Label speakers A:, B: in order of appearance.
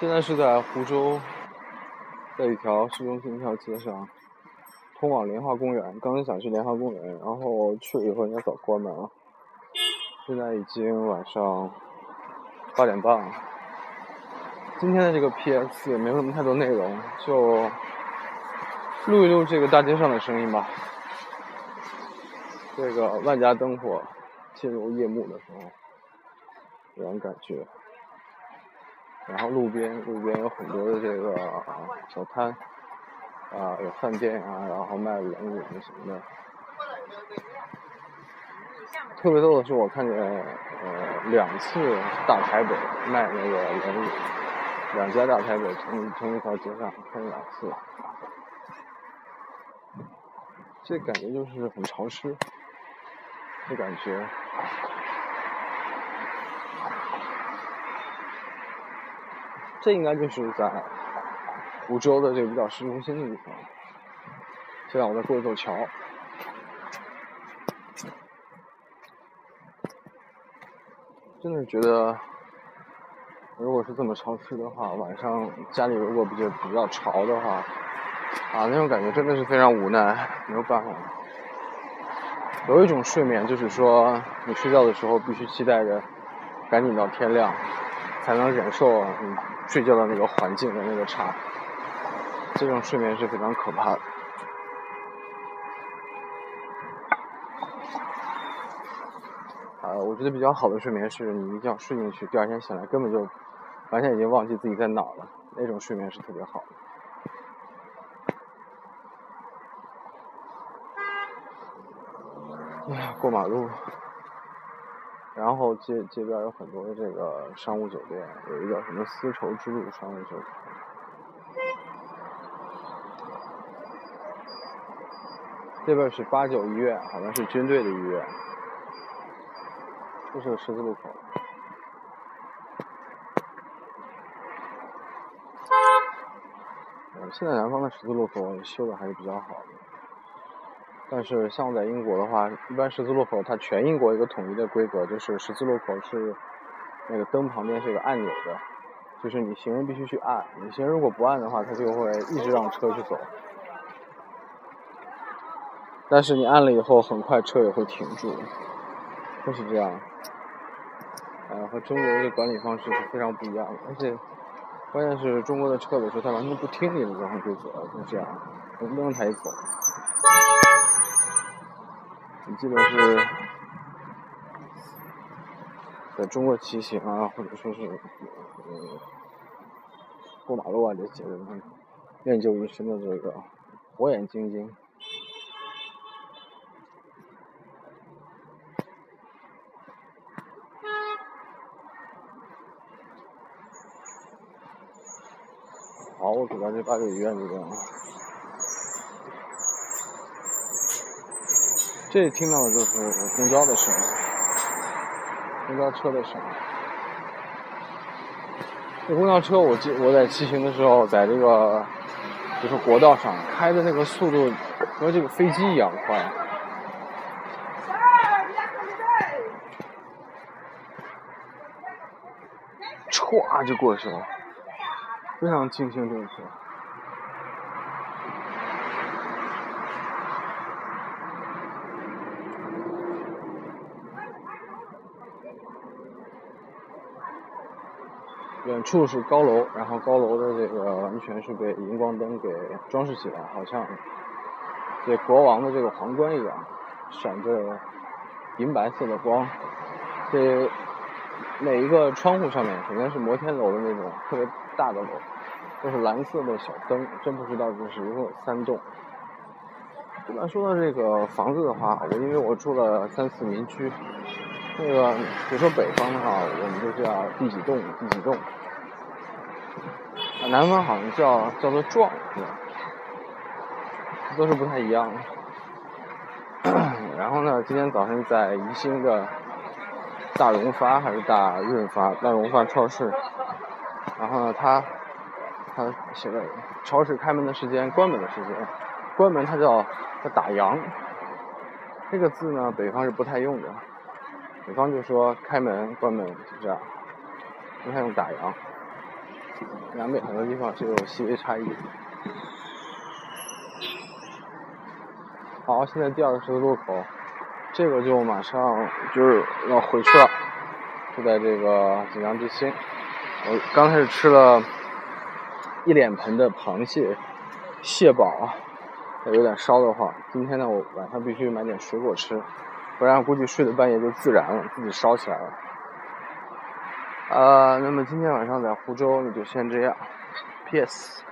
A: 现在是在湖州，在一条市中心一条街上，通往莲花公园。刚刚想去莲花公园，然后去了以后应该早关门了。现在已经晚上八点半了。今天的这个 P.S 也没有什么太多内容，就录一录这个大街上的声音吧。这个万家灯火进入夜幕的时候，这种感觉。然后路边路边有很多的这个小摊，啊，有饭店啊，然后卖冷饮什么的。特别逗的是，我看见呃两次大台北卖那个冷饮。两家大台北同同一条街上看两次，这感觉就是很潮湿，这感觉。这应该就是在湖州的这个比较市中心的地方。现在我在过一座桥，真的觉得。如果是这么潮湿的话，晚上家里如果比较比较潮的话，啊，那种感觉真的是非常无奈，没有办法。有一种睡眠，就是说你睡觉的时候必须期待着赶紧到天亮，才能忍受你睡觉的那个环境的那个差。这种睡眠是非常可怕的。啊，我觉得比较好的睡眠是你一觉睡进去，第二天醒来根本就。完全已经忘记自己在哪了，那种睡眠是特别好的。哎呀，过马路，然后街街边有很多的这个商务酒店，有一个什么丝绸之路商务酒店。这边是八九医院，好像是军队的医院。这是个十字路口。现在南方的十字路口修的还是比较好的，但是像在英国的话，一般十字路口它全英国一个统一的规格就是十字路口是那个灯旁边是有按钮的，就是你行人必须去按，你行人如果不按的话，它就会一直让车去走。但是你按了以后，很快车也会停住，就是这样。呃，和中国的管理方式是非常不一样的，而且。关键是中国的车有时候它完全不听你的交通规则，就这样，我不能抬走。你记得是在中国骑行啊，或者说是呃过马路啊这些人，练就一身的这个火眼金睛。好，我走到这八九医院这边了。这里听到的就是公交的声音，公交车的声音。这公交车，我记我在骑行的时候，在这个就是国道上开的那个速度和这个飞机一样快，歘就过去了。非常清新动车。远处是高楼，然后高楼的这个完全是被荧光灯给装饰起来，好像这国王的这个皇冠一样，闪着银白色的光。这每一个窗户上面，首先是摩天楼的那种特别。大的楼都是蓝色的小灯，真不知道这是一共三栋。一般说到这个房子的话，我因为我住了三四民居，那个比如说北方的话，我们就叫第几栋第几栋，南方好像叫叫做幢，是吧？都是不太一样的。然后呢，今天早上在宜兴的大荣发还是大润发大荣发超市。然后呢，他他写的超市开门的时间、关门的时间，关门它叫他打烊，这个字呢，北方是不太用的，北方就说开门、关门就这样，不太用打烊。南北很多地方是有细微差异。好，现在第二个十字路口，这个就马上就是要回去了，就在这个锦江之星。我刚开始吃了一脸盆的螃蟹，蟹堡，有点烧的慌。今天呢，我晚上必须买点水果吃，不然估计睡到半夜就自燃了，自己烧起来了。啊，那么今天晚上在湖州，那就先这样，P.S.